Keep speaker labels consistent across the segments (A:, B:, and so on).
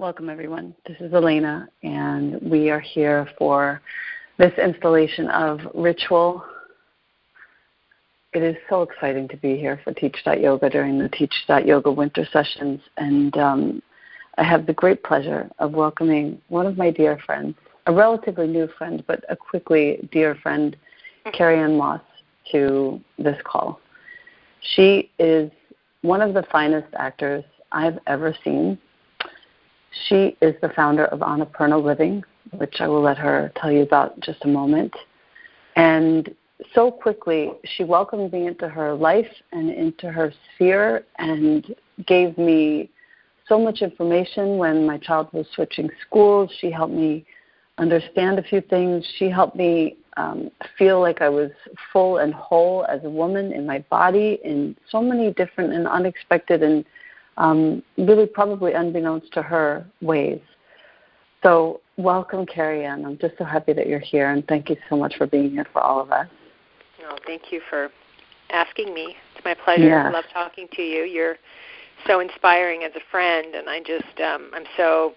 A: Welcome, everyone. This is Elena, and we are here for this installation of ritual. It is so exciting to be here for Teach.yoga during the Teach.yoga winter sessions, and um, I have the great pleasure of welcoming one of my dear friends, a relatively new friend, but a quickly dear friend, Carrie-Anne Moss, to this call. She is one of the finest actors I've ever seen she is the founder of Annapurna Living, which I will let her tell you about just a moment. And so quickly, she welcomed me into her life and into her sphere and gave me so much information when my child was switching schools. She helped me understand a few things. She helped me um, feel like I was full and whole as a woman in my body in so many different and unexpected and um, really probably unbeknownst to her ways. So, welcome, Carrie-Anne. I'm just so happy that you're here, and thank you so much for being here for all of us.
B: Oh, thank you for asking me. It's my pleasure. Yes. I love talking to you. You're so inspiring as a friend, and I just um, I'm so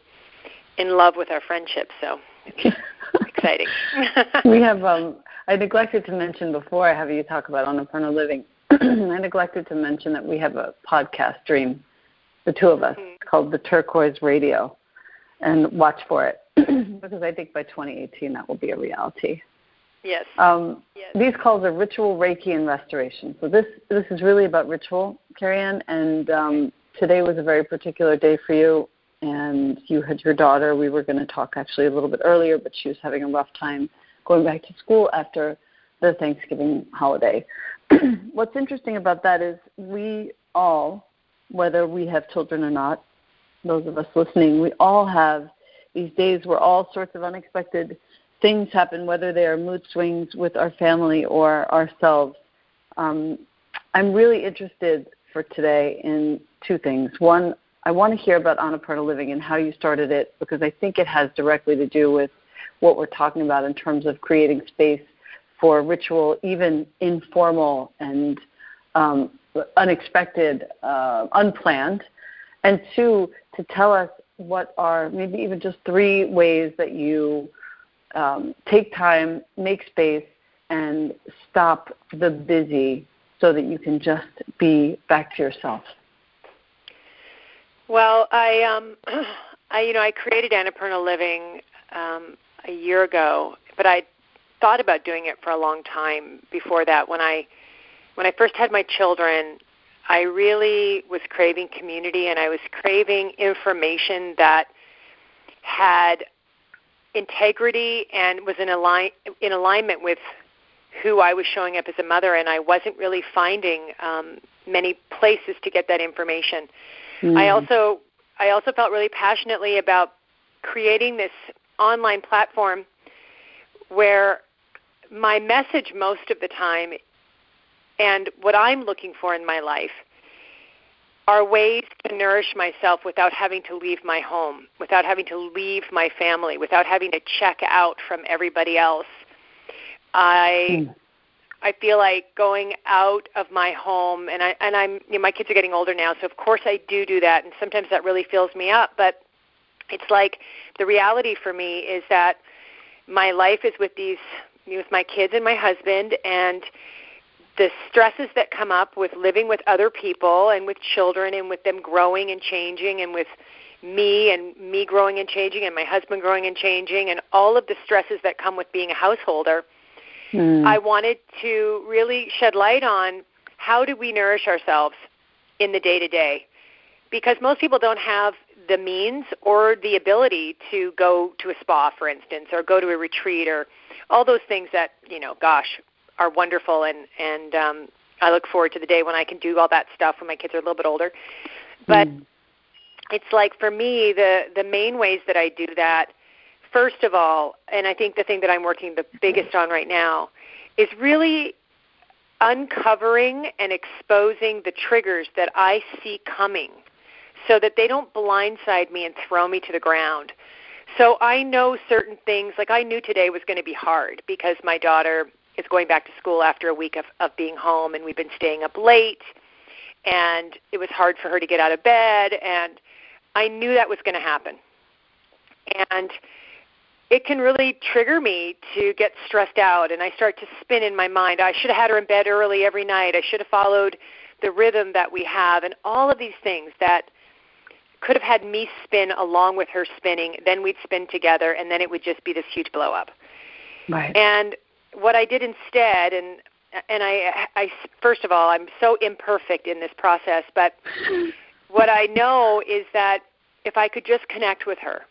B: in love with our friendship. So exciting.
A: we have. Um, I neglected to mention before I have you talk about Annapurna Living. I neglected to mention that we have a podcast dream the two of us, mm-hmm. called the Turquoise Radio, and watch for it because I think by 2018 that will be a reality.
B: Yes.
A: Um,
B: yes.
A: These calls are ritual, Reiki, and restoration. So this this is really about ritual, Carrie-Anne, and um, today was a very particular day for you. And you had your daughter. We were going to talk actually a little bit earlier, but she was having a rough time going back to school after the Thanksgiving holiday. What's interesting about that is we all whether we have children or not, those of us listening, we all have these days where all sorts of unexpected things happen, whether they are mood swings with our family or ourselves. Um, I'm really interested for today in two things. One, I want to hear about Annapurna Living and how you started it because I think it has directly to do with what we're talking about in terms of creating space for ritual, even informal and um, unexpected, uh, unplanned, and two, to tell us what are maybe even just three ways that you um, take time, make space, and stop the busy so that you can just be back to yourself.
B: Well, I, um, I you know, I created Annapurna Living um, a year ago, but I thought about doing it for a long time before that. When I when I first had my children, I really was craving community and I was craving information that had integrity and was in align in alignment with who I was showing up as a mother and I wasn't really finding um, many places to get that information. Mm. I also I also felt really passionately about creating this online platform where my message most of the time and what I'm looking for in my life are ways to nourish myself without having to leave my home, without having to leave my family, without having to check out from everybody else. I mm. I feel like going out of my home, and I and I'm you know, my kids are getting older now, so of course I do do that, and sometimes that really fills me up. But it's like the reality for me is that my life is with these with my kids and my husband, and the stresses that come up with living with other people and with children and with them growing and changing and with me and me growing and changing and my husband growing and changing and all of the stresses that come with being a householder mm. i wanted to really shed light on how do we nourish ourselves in the day to day because most people don't have the means or the ability to go to a spa for instance or go to a retreat or all those things that you know gosh are wonderful, and and um, I look forward to the day when I can do all that stuff when my kids are a little bit older. But mm. it's like for me, the the main ways that I do that, first of all, and I think the thing that I'm working the biggest on right now, is really uncovering and exposing the triggers that I see coming so that they don't blindside me and throw me to the ground. So I know certain things, like I knew today was going to be hard because my daughter is going back to school after a week of, of being home, and we've been staying up late, and it was hard for her to get out of bed, and I knew that was going to happen. and it can really trigger me to get stressed out and I start to spin in my mind. I should have had her in bed early every night. I should have followed the rhythm that we have and all of these things that could have had me spin along with her spinning, then we'd spin together and then it would just be this huge blow up.
A: Right.
B: And what I did instead and and I I first of all, I'm so imperfect in this process, but what I know is that if I could just connect with her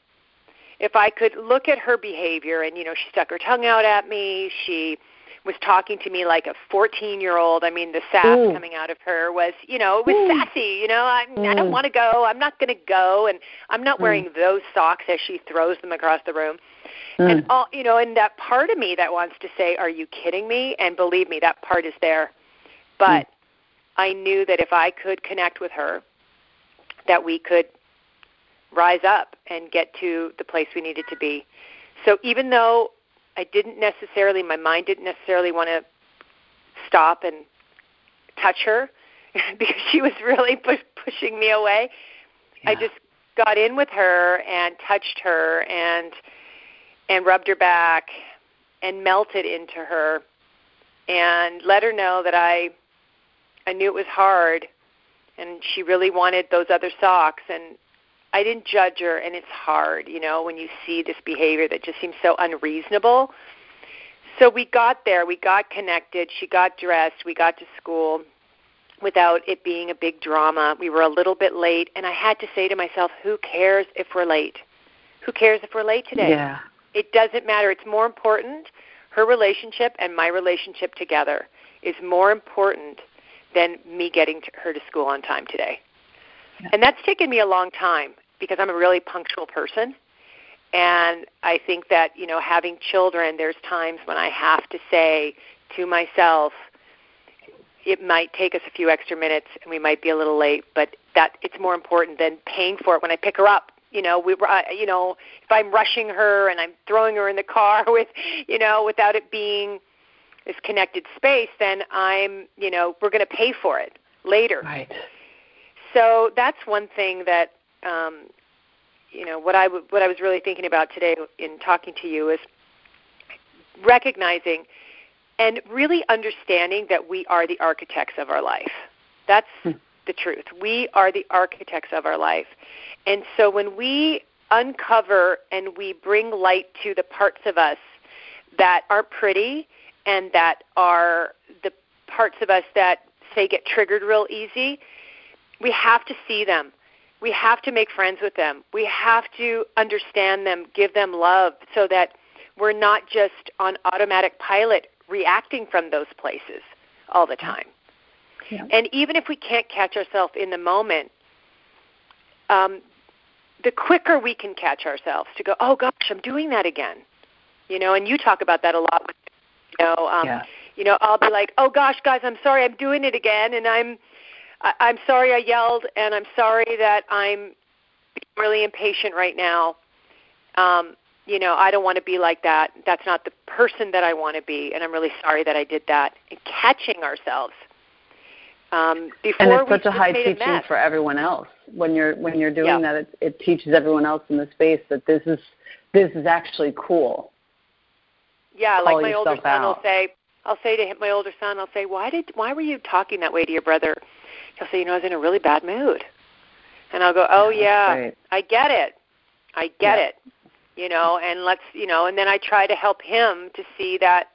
B: if I could look at her behavior and you know she stuck her tongue out at me, she was talking to me like a 14 year old. I mean, the sass Ooh. coming out of her was, you know, it was Ooh. sassy. You know, I, mm. I don't mm. want to go. I'm not going to go, and I'm not mm. wearing those socks as she throws them across the room. Mm. And all, you know, and that part of me that wants to say, "Are you kidding me?" And believe me, that part is there. But mm. I knew that if I could connect with her, that we could rise up and get to the place we needed to be. So even though I didn't necessarily, my mind didn't necessarily want to stop and touch her because she was really push, pushing me away. Yeah. I just got in with her and touched her and and rubbed her back and melted into her and let her know that I I knew it was hard and she really wanted those other socks and I didn't judge her, and it's hard, you know, when you see this behavior that just seems so unreasonable. So we got there, we got connected, she got dressed, we got to school without it being a big drama. We were a little bit late, and I had to say to myself, who cares if we're late? Who cares if we're late today?
A: Yeah.
B: It doesn't matter. It's more important. Her relationship and my relationship together is more important than me getting to her to school on time today. Yeah. And that's taken me a long time because I'm a really punctual person. And I think that, you know, having children, there's times when I have to say to myself, it might take us a few extra minutes and we might be a little late, but that it's more important than paying for it when I pick her up. You know, we, you know, if I'm rushing her and I'm throwing her in the car with, you know, without it being this connected space, then I'm, you know, we're going to pay for it later.
A: Right.
B: So that's one thing that um, you know what I w- what I was really thinking about today in talking to you is recognizing and really understanding that we are the architects of our life. That's hmm. The truth. We are the architects of our life. And so when we uncover and we bring light to the parts of us that are pretty and that are the parts of us that say get triggered real easy, we have to see them we have to make friends with them. We have to understand them, give them love so that we're not just on automatic pilot reacting from those places all the time. Yeah. And even if we can't catch ourselves in the moment, um, the quicker we can catch ourselves to go, oh gosh, I'm doing that again. You know, and you talk about that a lot. With, you know, um, yeah. you know, I'll be like, oh gosh, guys, I'm sorry, I'm doing it again, and I'm I, I'm sorry I yelled, and I'm sorry that I'm really impatient right now. Um, you know, I don't want to be like that. That's not the person that I want to be, and I'm really sorry that I did that. And catching ourselves um, before
A: and it's such a high teaching a for everyone else when you're when you're doing that. It, it teaches everyone else in the space that this is this is actually cool.
B: Yeah, Call like my older son out. will say, I'll say to him, my older son, I'll say, why did why were you talking that way to your brother? he'll say, you know, I was in a really bad mood. And I'll go, oh yeah, yeah I get it. I get yeah. it. You know, and let's, you know, and then I try to help him to see that,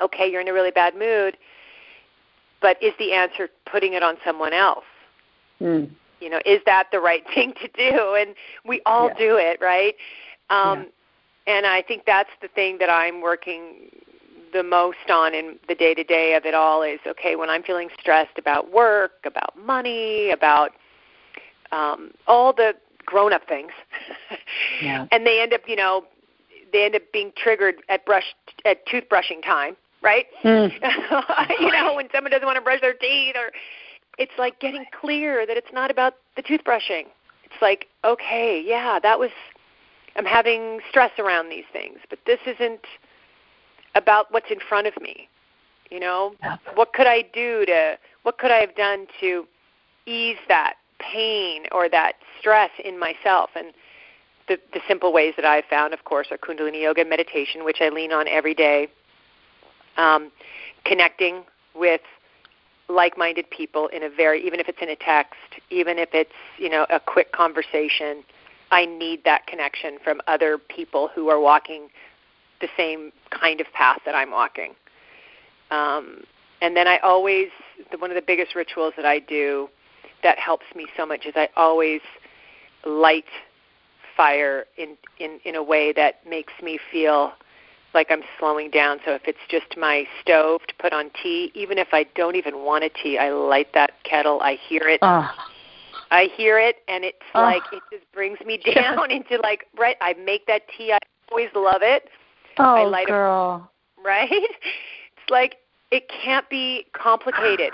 B: okay, you're in a really bad mood, but is the answer putting it on someone else?
A: Mm.
B: You know, is that the right thing to do? And we all yeah. do it, right? Um, yeah. And I think that's the thing that I'm working the most on in the day to day of it all is okay when I'm feeling stressed about work, about money, about um, all the grown up things,
A: yeah.
B: and they end up, you know, they end up being triggered at brush at toothbrushing time, right?
A: Mm.
B: you know, when someone doesn't want to brush their teeth, or it's like getting clear that it's not about the toothbrushing. It's like, okay, yeah, that was. I'm having stress around these things, but this isn't about what's in front of me. You know,
A: yeah.
B: what could I do to what could I have done to ease that pain or that stress in myself and the, the simple ways that I've found, of course, are Kundalini yoga and meditation, which I lean on every day. Um, connecting with like-minded people in a very, even if it's in a text, even if it's you know a quick conversation. I need that connection from other people who are walking the same kind of path that I'm walking. Um, and then I always, the, one of the biggest rituals that I do that helps me so much is I always light fire in in in a way that makes me feel like I'm slowing down. So if it's just my stove to put on tea, even if I don't even want a tea, I light that kettle. I hear it.
A: Oh.
B: I hear it, and it's oh. like it just brings me down into like right. I make that tea. I always love it.
A: Oh,
B: I light
A: girl.
B: A, right? It's like it can't be complicated.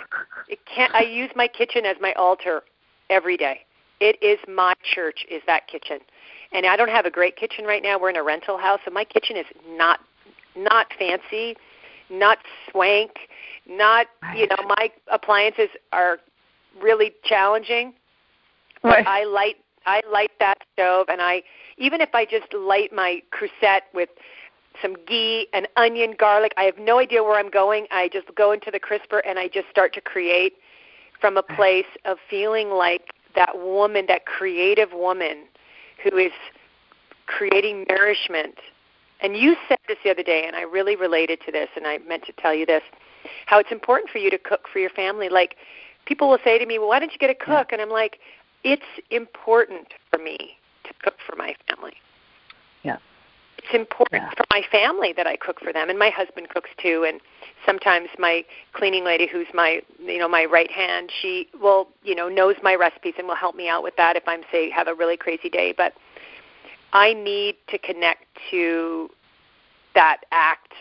B: It can't. I use my kitchen as my altar every day. It is my church. Is that kitchen? And I don't have a great kitchen right now. We're in a rental house, so my kitchen is not not fancy, not swank, not you know my appliances are really challenging. But
A: right.
B: I light I light that stove, and I even if I just light my Creuset with some ghee, and onion, garlic. I have no idea where I'm going. I just go into the crisper and I just start to create from a place of feeling like that woman, that creative woman who is creating nourishment. And you said this the other day, and I really related to this, and I meant to tell you this how it's important for you to cook for your family. Like, people will say to me, Well, why don't you get a cook? Yeah. And I'm like, It's important for me to cook for my family.
A: Yeah
B: it's important yeah. for my family that I cook for them, and my husband cooks too. And sometimes my cleaning lady, who's my you know my right hand, she will you know knows my recipes and will help me out with that if I'm say have a really crazy day. But I need to connect to that act,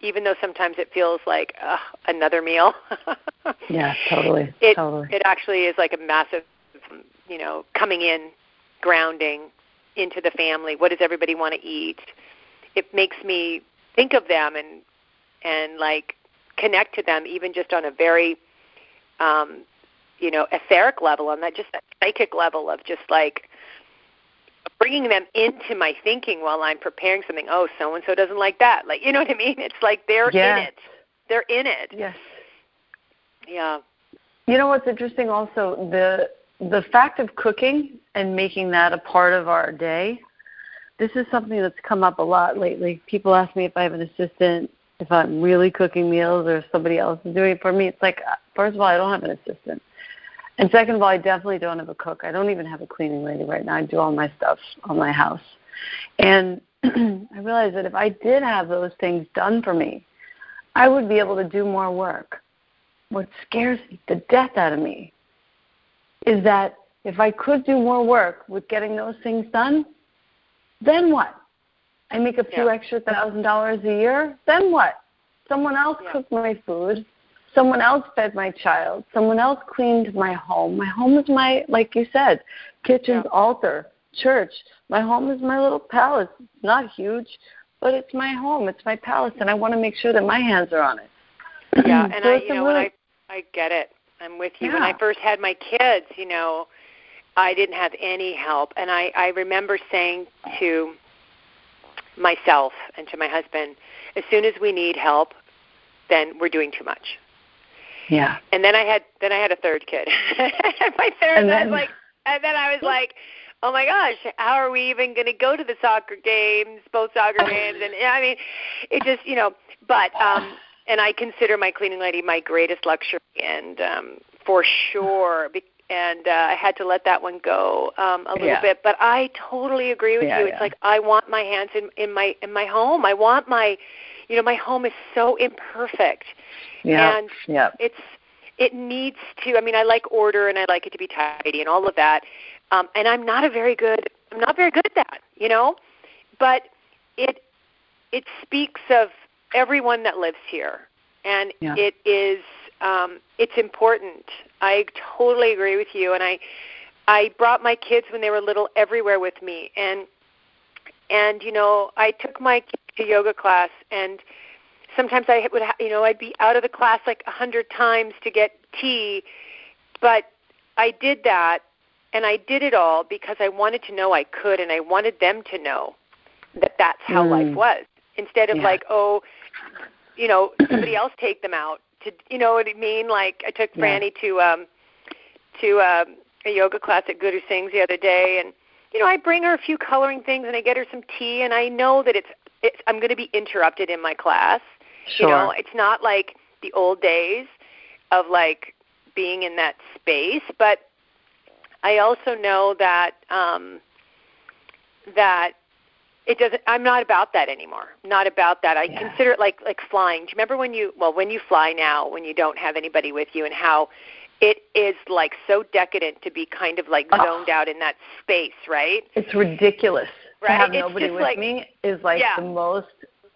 B: even though sometimes it feels like uh, another meal.
A: yeah, totally.
B: It
A: totally.
B: it actually is like a massive you know coming in, grounding into the family. What does everybody want to eat? it makes me think of them and and like connect to them even just on a very um you know etheric level on that just that psychic level of just like bringing them into my thinking while I'm preparing something. Oh, so and so doesn't like that. Like, you know what I mean? It's like they're
A: yeah.
B: in it. They're in it.
A: Yes.
B: Yeah.
A: You know what's interesting also the the fact of cooking and making that a part of our day this is something that's come up a lot lately. People ask me if I have an assistant, if I'm really cooking meals, or if somebody else is doing it for me. It's like, uh, first of all, I don't have an assistant. And second of all, I definitely don't have a cook. I don't even have a cleaning lady right now. I do all my stuff on my house. And I realized that if I did have those things done for me, I would be able to do more work. What scares the death out of me is that if I could do more work with getting those things done, then what? I make a few yeah. extra thousand dollars a year. Then what? Someone else yeah. cooked my food. Someone else fed my child. Someone else cleaned my home. My home is my, like you said, kitchen's yeah. altar, church. My home is my little palace. It's not huge, but it's my home. It's my palace, and I want to make sure that my hands are on it.
B: Yeah, and so I, you know, really, when I I get it. I'm with you.
A: Yeah.
B: When I first had my kids, you know, I didn't have any help, and I I remember saying to myself and to my husband, as soon as we need help, then we're doing too much.
A: Yeah.
B: And then I had then I had a third kid. my third and then, I was like and then I was like, Oh my gosh, how are we even gonna go to the soccer games, both soccer games and I mean it just you know but um and I consider my cleaning lady my greatest luxury and um for sure and uh, I had to let that one go um, a little
A: yeah.
B: bit. But I totally agree with
A: yeah,
B: you.
A: Yeah.
B: It's like I want my hands in in my in my home. I want my, you know, my home is so imperfect,
A: yeah.
B: and
A: yeah.
B: it's it needs to. I mean, I like order and I like it to be tidy and all of that. Um, and I'm not a very good. I'm not very good at that, you know. But it it speaks of everyone that lives here, and
A: yeah.
B: it is um, it's important. I totally agree with you, and I I brought my kids when they were little everywhere with me, and and you know I took my to yoga class, and sometimes I would ha- you know I'd be out of the class like a hundred times to get tea, but I did that and I did it all because I wanted to know I could, and I wanted them to know that that's how mm. life was. Instead of yeah. like, oh, you know, somebody else take them out. To you know what I mean? Like I took Franny to um to um, a yoga class at Guru Singh's the other day, and you know I bring her a few coloring things, and I get her some tea, and I know that it's it's I'm going to be interrupted in my class.
A: Sure.
B: You know, it's not like the old days of like being in that space, but I also know that um, that it doesn't. I'm not about that anymore. Not about that. I yeah. consider it like like flying. Do you remember when you well when you fly now when you don't have anybody with you and how it is like so decadent to be kind of like oh. zoned out in that space, right?
A: It's ridiculous.
B: Right?
A: To have
B: it's
A: nobody with
B: like,
A: me is like
B: yeah.
A: the most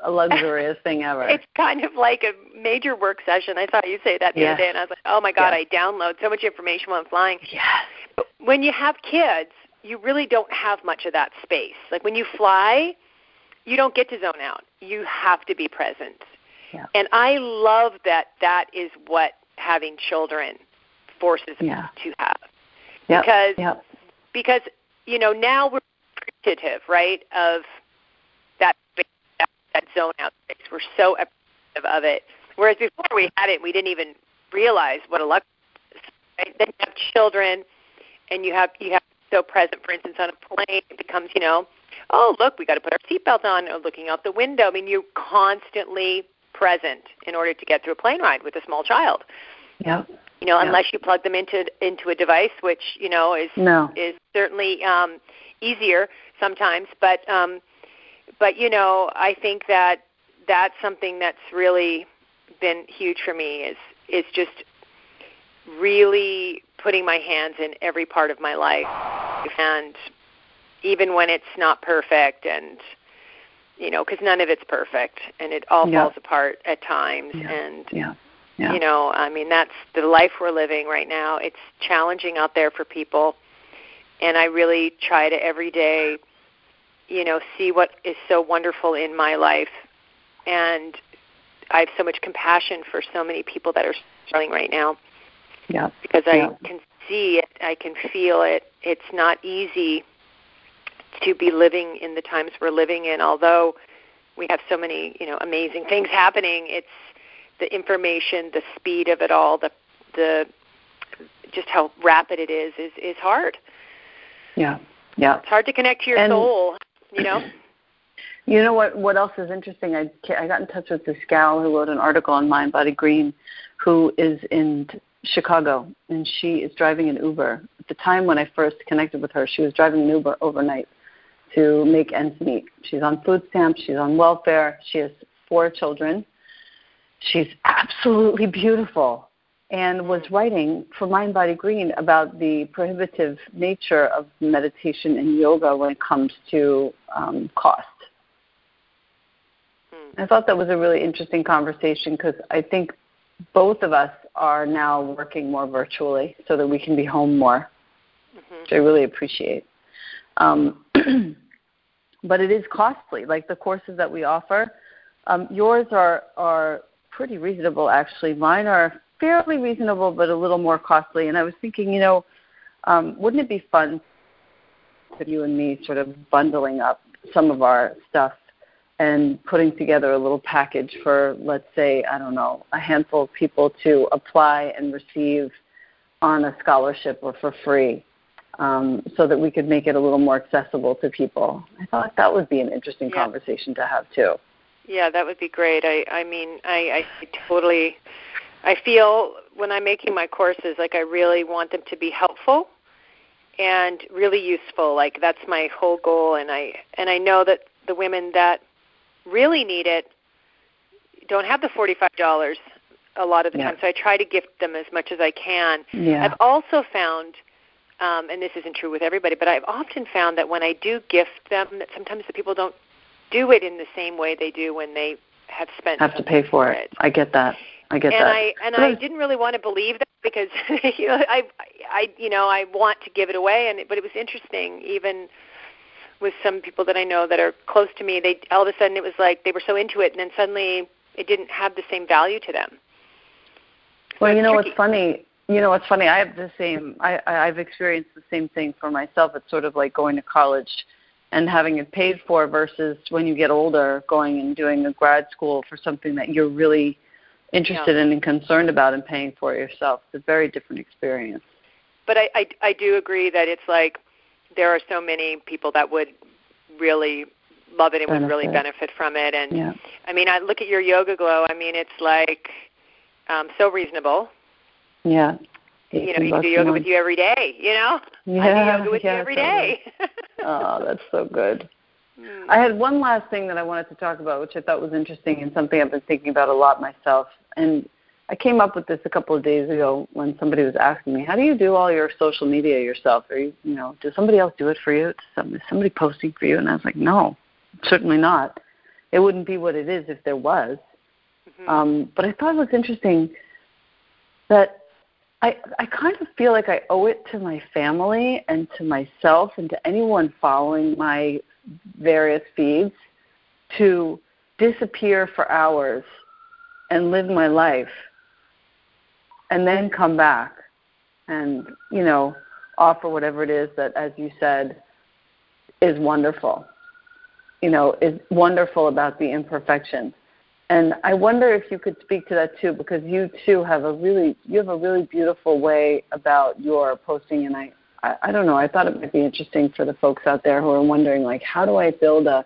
A: luxurious thing ever.
B: It's kind of like a major work session. I saw you say that the other day, and I was like, oh my god. I download so much information while I'm flying.
A: Yes.
B: But when you have kids, you really don't have much of that space. Like when you fly, you don't get to zone out. You have to be present.
A: Yeah.
B: And I love that that is what having children forces
A: yeah.
B: to have.
A: Yep.
B: Because
A: yep.
B: because you know now we're appreciative, right, of that space, that, that zone out space. We're so appreciative of it. Whereas before we had it, we didn't even realize what a luxury is. Right? Then you have children, and you have you have so present. For instance, on a plane, it becomes you know, oh look, we got to put our seatbelt on. Or looking out the window. I mean, you're constantly present in order to get through a plane ride with a small child.
A: Yeah.
B: You know,
A: yeah.
B: unless you plug them into into a device, which you know is
A: no.
B: is certainly um, easier sometimes. But um, but you know, I think that that's something that's really been huge for me is is just really putting my hands in every part of my life and even when it's not perfect and you know because none of it's perfect and it all
A: yeah.
B: falls apart at times
A: yeah.
B: and
A: yeah. Yeah.
B: you know i mean that's the life we're living right now. It's challenging out there for people. And i really try to every day you know see what is so wonderful in my life. And i have so much compassion for so many people that are struggling right now.
A: Yeah.
B: Because
A: yeah.
B: i can see it. I can feel it. It's not easy to be living in the times we're living in. Although we have so many you know amazing things happening it's the information the speed of it all the the just how rapid it is is is hard.
A: Yeah yeah.
B: It's hard to connect to your
A: and,
B: soul you know?
A: You know what what else is interesting? I i got in touch with this gal who wrote an article on mind body green who is in chicago and she is driving an uber. At the time when i first connected with her she was driving an uber overnight to make ends meet. She's on food stamps, she's on welfare, she has four children. She's absolutely beautiful and was writing for Mind Body Green about the prohibitive nature of meditation and yoga when it comes to um, cost.
B: Hmm.
A: I thought that was a really interesting conversation because I think both of us are now working more virtually so that we can be home more,
B: mm-hmm.
A: which I really appreciate. Um, but it is costly. Like the courses that we offer, um, yours are are pretty reasonable actually. Mine are fairly reasonable, but a little more costly. And I was thinking, you know, um, wouldn't it be fun for you and me sort of bundling up some of our stuff and putting together a little package for, let's say, I don't know, a handful of people to apply and receive on a scholarship or for free um, so that we could make it a little more accessible to people. I thought that would be an interesting
B: yeah.
A: conversation to have too.
B: Yeah, that would be great. I I mean, I I totally I feel when I'm making my courses like I really want them to be helpful and really useful. Like that's my whole goal and I and I know that the women that really need it don't have the $45 a lot of the
A: yeah.
B: time. So I try to gift them as much as I can.
A: Yeah.
B: I've also found um, and this isn't true with everybody, but I've often found that when I do gift them, that sometimes the people don't do it in the same way they do when they have spent
A: have to pay for it. I get that. I get
B: and
A: that.
B: I and I didn't really want to believe that because you know I I you know I want to give it away and but it was interesting even with some people that I know that are close to me they all of a sudden it was like they were so into it and then suddenly it didn't have the same value to them.
A: So well, you know
B: tricky.
A: what's funny you know, what's funny. I have the same. I I've experienced the same thing for myself. It's sort of like going to college and having it paid for versus when you get older, going and doing a grad school for something that you're really interested yeah. in and concerned about and paying for yourself. It's a very different experience.
B: But I, I I do agree that it's like there are so many people that would really love it and benefit. would really benefit from it. And yeah. I mean, I look at your YogaGlo. I mean, it's like um, so reasonable.
A: Yeah.
B: You know, you can do yoga with you every day. You know,
A: yeah,
B: I do yoga with
A: yeah,
B: you every day.
A: oh, that's so good. Mm. I had one last thing that I wanted to talk about, which I thought was interesting and something I've been thinking about a lot myself. And I came up with this a couple of days ago when somebody was asking me, "How do you do all your social media yourself? Are you, you know, does somebody else do it for you? Is somebody posting for you?" And I was like, "No, certainly not. It wouldn't be what it is if there was." Mm-hmm. Um, but I thought it was interesting that I I kind of feel like I owe it to my family and to myself and to anyone following my various feeds to disappear for hours and live my life and then come back and you know offer whatever it is that as you said is wonderful you know is wonderful about the imperfection and i wonder if you could speak to that too because you too have a really you have a really beautiful way about your posting and i I, I don't know. I thought it might be interesting for the folks out there who are wondering, like, how do I build a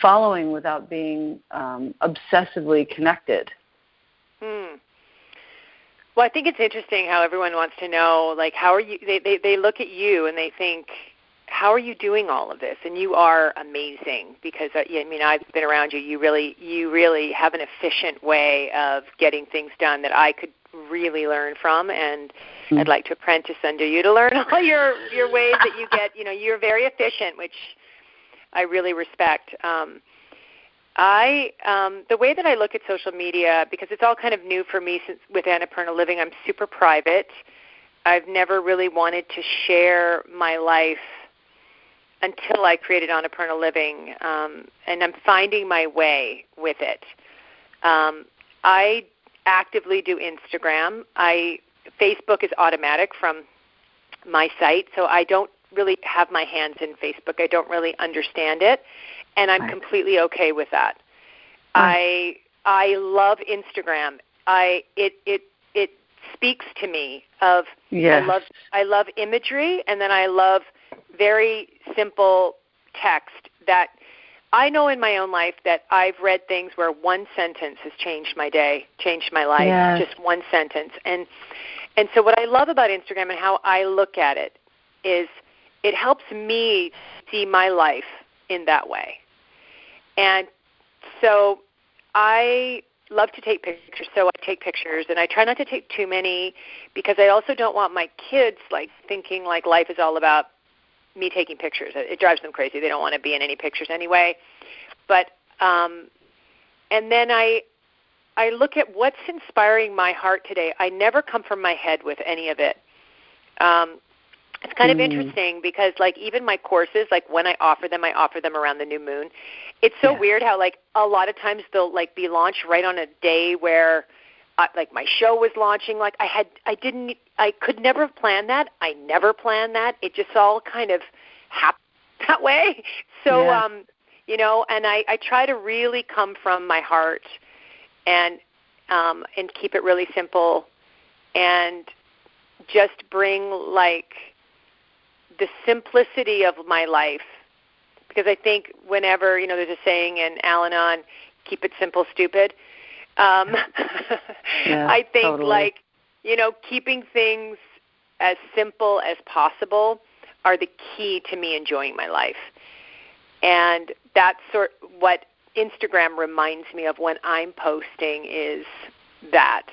A: following without being um, obsessively connected?
B: Hmm. Well, I think it's interesting how everyone wants to know, like, how are you? They they they look at you and they think, how are you doing all of this? And you are amazing because uh, I mean I've been around you. You really you really have an efficient way of getting things done that I could really learn from and mm-hmm. I'd like to apprentice under you to learn all your your ways that you get, you know, you're very efficient, which I really respect. Um I um the way that I look at social media because it's all kind of new for me since with Annapurna Living, I'm super private. I've never really wanted to share my life until I created Annapurna Living, um, and I'm finding my way with it. Um, I actively do Instagram. I Facebook is automatic from my site, so I don't really have my hands in Facebook. I don't really understand it, and I'm right. completely okay with that. Right. I I love Instagram. I it it it speaks to me of
A: yes.
B: I love I love imagery and then I love very simple text that I know in my own life that I've read things where one sentence has changed my day, changed my life,
A: yes.
B: just one sentence. And and so what I love about Instagram and how I look at it is it helps me see my life in that way. And so I love to take pictures, so I take pictures and I try not to take too many because I also don't want my kids like thinking like life is all about me taking pictures. It drives them crazy. They don't want to be in any pictures anyway. But um, and then I I look at what's inspiring my heart today. I never come from my head with any of it. Um, it's kind mm. of interesting because like even my courses, like when I offer them, I offer them around the new moon. It's so yeah. weird how like a lot of times they'll like be launched right on a day where uh, like my show was launching like i had i didn't i could never have planned that. I never planned that. It just all kind of happened that way. So
A: yeah.
B: um you know and i i try to really come from my heart and um and keep it really simple and just bring like the simplicity of my life. Because i think whenever you know there's a saying in al-anon keep it simple stupid um,
A: yeah,
B: I think
A: totally.
B: like you know keeping things as simple as possible are the key to me enjoying my life, and that's sort what Instagram reminds me of when I'm posting is that,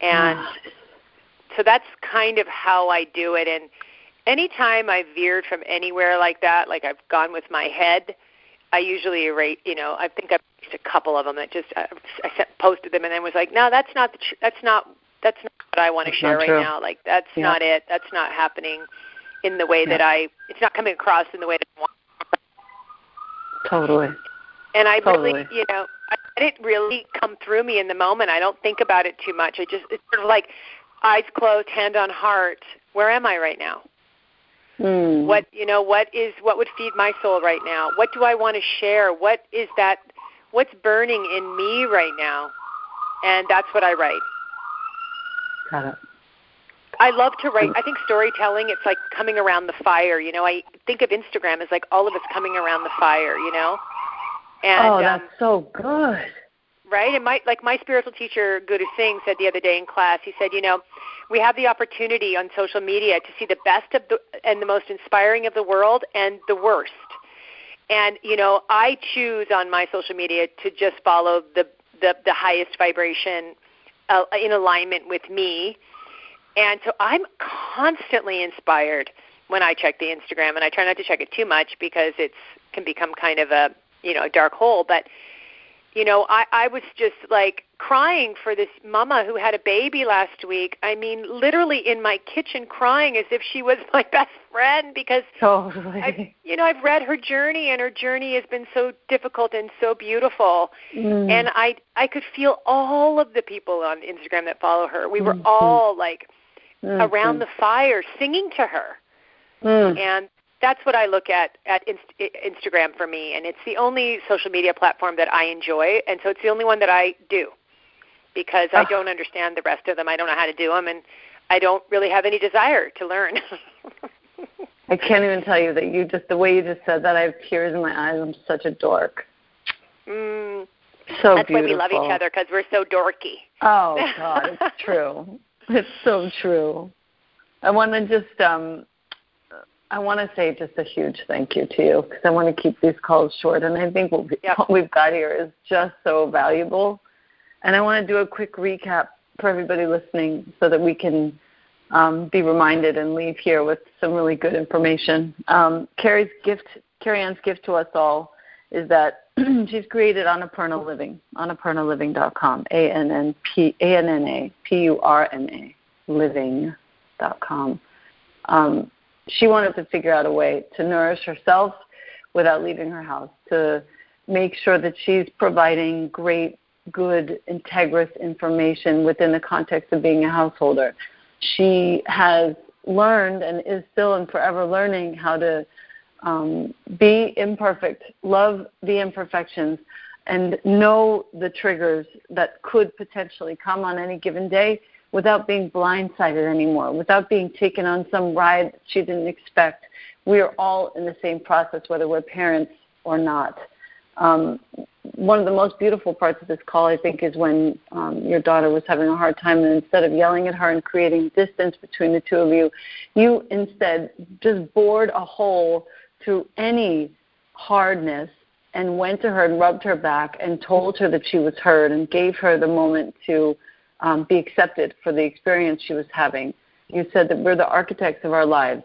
B: and so that's kind of how I do it. And anytime I veered from anywhere like that, like I've gone with my head, I usually rate. You know, I think I've a couple of them that just uh, I sent, posted them and then was like, no, that's not the tr- that's not that's not what I want to share right
A: true.
B: now. Like that's
A: yeah.
B: not it. That's not happening in the way
A: yeah.
B: that I. It's not coming across in the way that I want.
A: Totally.
B: And I
A: totally.
B: really, you know, I let it really come through me in the moment. I don't think about it too much. I just it's sort of like eyes closed, hand on heart, where am I right now?
A: Mm.
B: What you know, what is what would feed my soul right now? What do I want to share? What is that what's burning in me right now? And that's what I write.
A: Got it.
B: I love to write. I think storytelling, it's like coming around the fire. You know, I think of Instagram as like all of us coming around the fire. You know, and
A: oh, that's
B: um,
A: so good.
B: right? And my like my spiritual teacher Guru Singh said the other day in class. He said, you know, we have the opportunity on social media to see the best of the and the most inspiring of the world and the worst. And you know, I choose on my social media to just follow the the, the highest vibration uh, in alignment with me. And so I'm constantly inspired when I check the Instagram, and I try not to check it too much because it's can become kind of a you know a dark hole. But you know, I, I was just like crying for this mama who had a baby last week. I mean, literally in my kitchen crying as if she was my best friend because
A: Totally.
B: I, you know, I've read her journey and her journey has been so difficult and so beautiful.
A: Mm.
B: And I I could feel all of the people on Instagram that follow her. We were
A: Mhm.
B: all like
A: Mhm.
B: around the fire singing to her.
A: Mm.
B: And that's what I look at at Inst- Instagram for me, and it's the only social media platform that I enjoy, and so it's the only one that I do because I
A: Ah.
B: don't understand the rest of them. I don't know how to do them, and I don't really have any desire to learn.
A: I can't even tell you that you just the way you just said that I have tears in my eyes. I'm such a dork.
B: mm,
A: So
B: that's
A: beautiful.
B: why we love each other because we're so dorky.
A: Oh God, it's true. It's so true. I want to just um I want to say just a huge thank you to you because I want to keep these calls short, and I think what, we,
B: Yep.
A: what we've got here is just so valuable. And I want to do a quick recap for everybody listening so that we can um, be reminded and leave here with some really good information. Um, Carrie's gift, Carrie-Anne's gift to us all is that she's created Annapurna Living, annapurnaliving.com, A-N-N-P, A-N-N-A-P-U-R-N-A, living.com. Um, she wanted to figure out a way to nourish herself without leaving her house, to make sure that she's providing great, good, integrous information within the context of being a householder. She has learned and is still and forever learning how to um, be imperfect, love the imperfections, and know the triggers that could potentially come on any given day without being blindsided anymore, without being taken on some ride she didn't expect. We are all in the same process, whether we're parents or not. Um, one of the most beautiful parts of this call, I think, is when um, your daughter was having a hard time, and instead of yelling at her and creating distance between the two of you, you instead just bored a hole through any hardness and went to her and rubbed her back and told her that she was heard and gave her the moment to um, be accepted for the experience she was having. You said that we're the architects of our lives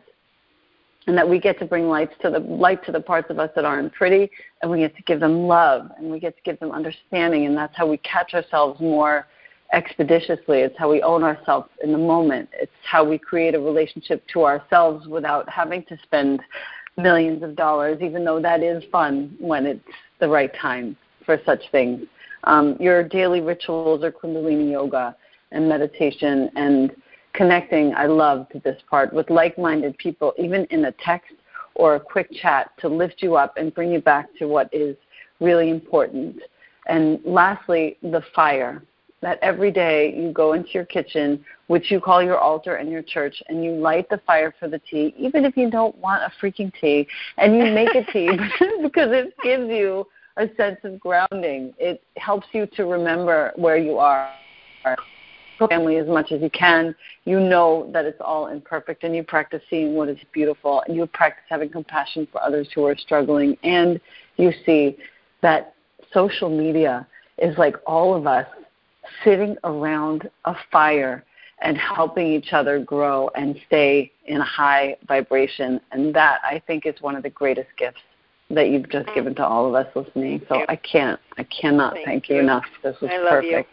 A: and that we get to bring lights to the light to the parts of us that aren't pretty and we get to give them love and we get to give them understanding and that's how we catch ourselves more expeditiously. It's how we own ourselves in the moment. It's how we create a relationship to ourselves without having to spend millions of dollars even though that is fun when it's the right time for such things um, your daily rituals are kundalini yoga and meditation and connecting, I loved this part, with like minded people, even in a text or a quick chat to lift you up and bring you back to what is really important. And lastly, the fire. That every day you go into your kitchen, which you call your altar and your church, and you light the fire for the tea, even if you don't want a freaking tea, and you make a tea because it gives you a sense of grounding. It helps you to remember where you are family as much as you can. You know that it's all imperfect, and you practice seeing what is beautiful, and you practice having compassion for others who are struggling, and you see that social media is like all of us sitting around a fire and helping each other grow and stay in a high vibration. And that, I think, is one of the greatest gifts that you've just
B: Mm.
A: given to all of us listening. So. I can't, I cannot
B: Thank
A: thank, you
B: you.
A: enough. This was
B: I love you.
A: perfect.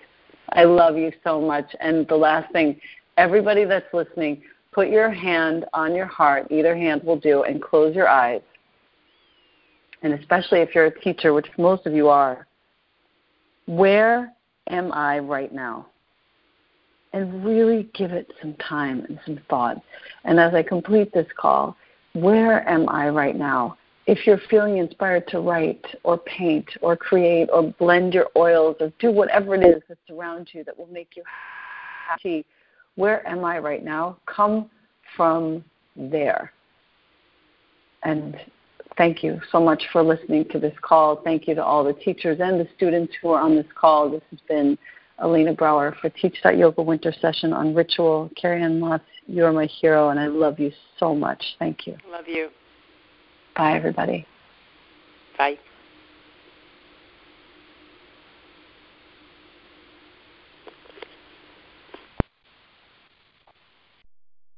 A: I love you so much. And the last thing, everybody that's listening, put your hand on your heart, either hand will do, and close your eyes. And especially if you're a teacher, which most of you are, where am I right now? and really give it some time and some thought. And as I complete this call, where am I right now? If you're feeling inspired to write or paint or create or blend your oils or do whatever it is that's around you that will make you happy, where am I right now? Come from there. And thank you so much for listening to this call. Thank you to all the teachers and the students who are on this call. This has been Elena Brower for Teach That Yoga Winter Session on Ritual. Carrie-Anne Moss, you are my hero, and I love you so much. Thank you.
B: Love you.
A: Bye, everybody.
B: Bye.